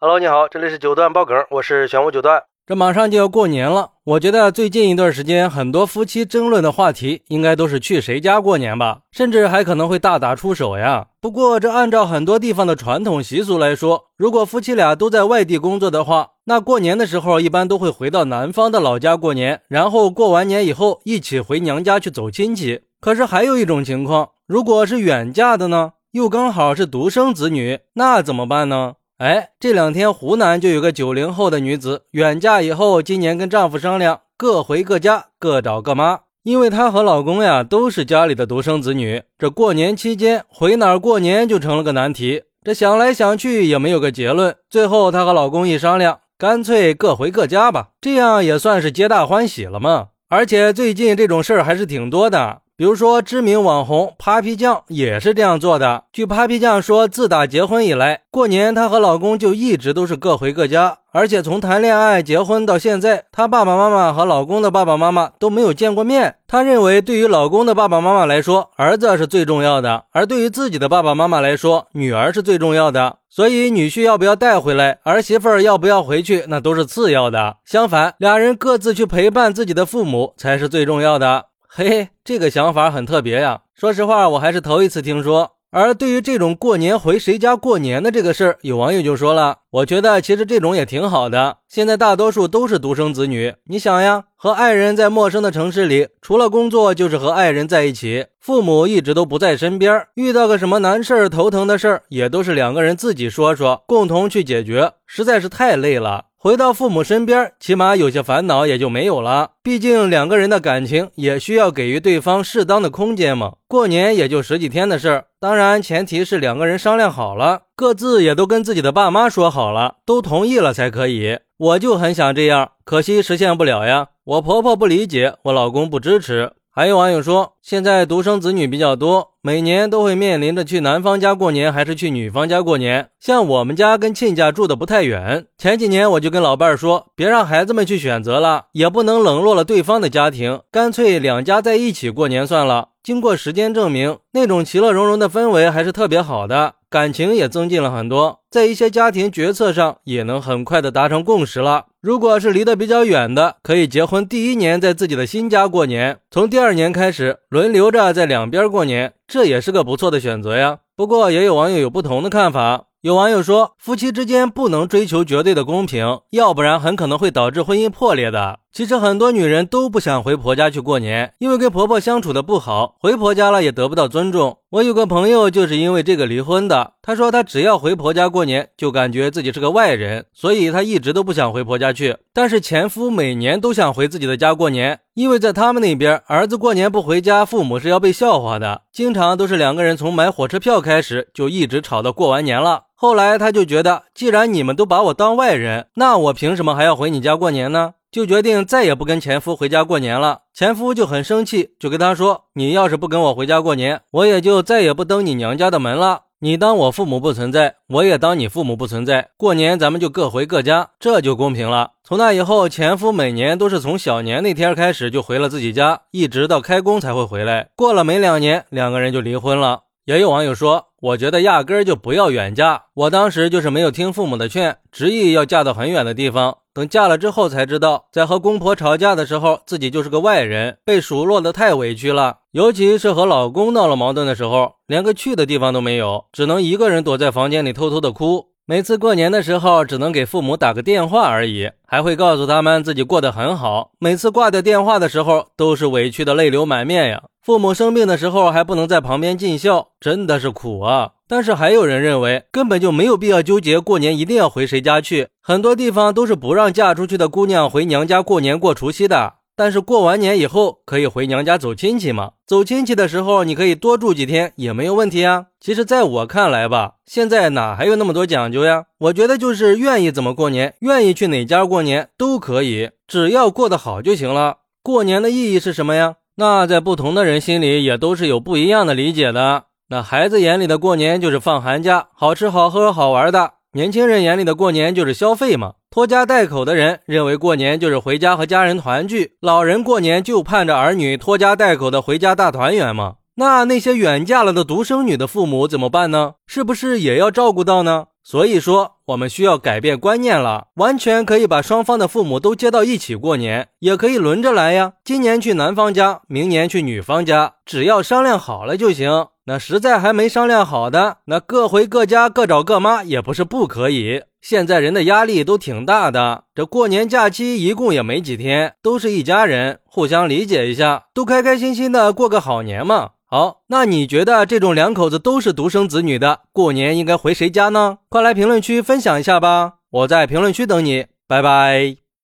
Hello，你好，这里是九段爆梗，我是玄武九段。这马上就要过年了，我觉得最近一段时间很多夫妻争论的话题，应该都是去谁家过年吧，甚至还可能会大打出手呀。不过，这按照很多地方的传统习俗来说，如果夫妻俩都在外地工作的话，那过年的时候一般都会回到男方的老家过年，然后过完年以后一起回娘家去走亲戚。可是还有一种情况，如果是远嫁的呢，又刚好是独生子女，那怎么办呢？哎，这两天湖南就有个九零后的女子远嫁以后，今年跟丈夫商量，各回各家，各找各妈。因为她和老公呀都是家里的独生子女，这过年期间回哪儿过年就成了个难题。这想来想去也没有个结论，最后她和老公一商量，干脆各回各家吧，这样也算是皆大欢喜了嘛。而且最近这种事儿还是挺多的。比如说，知名网红 Papi 酱也是这样做的。据 Papi 酱说，自打结婚以来，过年她和老公就一直都是各回各家，而且从谈恋爱、结婚到现在，她爸爸妈妈和老公的爸爸妈妈都没有见过面。她认为，对于老公的爸爸妈妈来说，儿子是最重要的；而对于自己的爸爸妈妈来说，女儿是最重要的。所以，女婿要不要带回来，儿媳妇儿要不要回去，那都是次要的。相反，俩人各自去陪伴自己的父母才是最重要的。嘿嘿，这个想法很特别呀。说实话，我还是头一次听说。而对于这种过年回谁家过年的这个事儿，有网友就说了：“我觉得其实这种也挺好的。现在大多数都是独生子女，你想呀，和爱人在陌生的城市里，除了工作就是和爱人在一起，父母一直都不在身边，遇到个什么难事儿、头疼的事儿，也都是两个人自己说说，共同去解决，实在是太累了。”回到父母身边，起码有些烦恼也就没有了。毕竟两个人的感情也需要给予对方适当的空间嘛。过年也就十几天的事儿，当然前提是两个人商量好了，各自也都跟自己的爸妈说好了，都同意了才可以。我就很想这样，可惜实现不了呀。我婆婆不理解，我老公不支持。还有网友说，现在独生子女比较多，每年都会面临着去男方家过年还是去女方家过年。像我们家跟亲家住的不太远，前几年我就跟老伴儿说，别让孩子们去选择了，也不能冷落了对方的家庭，干脆两家在一起过年算了。经过时间证明，那种其乐融融的氛围还是特别好的，感情也增进了很多，在一些家庭决策上也能很快的达成共识了。如果是离得比较远的，可以结婚第一年在自己的新家过年，从第二年开始轮流着在两边过年，这也是个不错的选择呀。不过也有网友有不同的看法。有网友说，夫妻之间不能追求绝对的公平，要不然很可能会导致婚姻破裂的。其实很多女人都不想回婆家去过年，因为跟婆婆相处的不好，回婆家了也得不到尊重。我有个朋友就是因为这个离婚的。她说她只要回婆家过年，就感觉自己是个外人，所以她一直都不想回婆家去。但是前夫每年都想回自己的家过年，因为在他们那边，儿子过年不回家，父母是要被笑话的，经常都是两个人从买火车票开始就一直吵到过完年了。后来他就觉得，既然你们都把我当外人，那我凭什么还要回你家过年呢？就决定再也不跟前夫回家过年了。前夫就很生气，就跟他说：“你要是不跟我回家过年，我也就再也不登你娘家的门了。你当我父母不存在，我也当你父母不存在。过年咱们就各回各家，这就公平了。”从那以后，前夫每年都是从小年那天开始就回了自己家，一直到开工才会回来。过了没两年，两个人就离婚了。也有网友说。我觉得压根儿就不要远嫁。我当时就是没有听父母的劝，执意要嫁到很远的地方。等嫁了之后才知道，在和公婆吵架的时候，自己就是个外人，被数落的太委屈了。尤其是和老公闹了矛盾的时候，连个去的地方都没有，只能一个人躲在房间里偷偷的哭。每次过年的时候，只能给父母打个电话而已，还会告诉他们自己过得很好。每次挂掉电话的时候，都是委屈的泪流满面呀。父母生病的时候，还不能在旁边尽孝，真的是苦啊。但是还有人认为，根本就没有必要纠结过年一定要回谁家去，很多地方都是不让嫁出去的姑娘回娘家过年过除夕的。但是过完年以后可以回娘家走亲戚吗？走亲戚的时候，你可以多住几天也没有问题啊。其实，在我看来吧，现在哪还有那么多讲究呀？我觉得就是愿意怎么过年，愿意去哪家过年都可以，只要过得好就行了。过年的意义是什么呀？那在不同的人心里也都是有不一样的理解的。那孩子眼里的过年就是放寒假，好吃好喝好玩的。年轻人眼里的过年就是消费嘛，拖家带口的人认为过年就是回家和家人团聚，老人过年就盼着儿女拖家带口的回家大团圆嘛。那那些远嫁了的独生女的父母怎么办呢？是不是也要照顾到呢？所以说，我们需要改变观念了，完全可以把双方的父母都接到一起过年，也可以轮着来呀。今年去男方家，明年去女方家，只要商量好了就行。那实在还没商量好的，那各回各家，各找各妈也不是不可以。现在人的压力都挺大的，这过年假期一共也没几天，都是一家人，互相理解一下，都开开心心的过个好年嘛。好，那你觉得这种两口子都是独生子女的，过年应该回谁家呢？快来评论区分享一下吧，我在评论区等你，拜拜。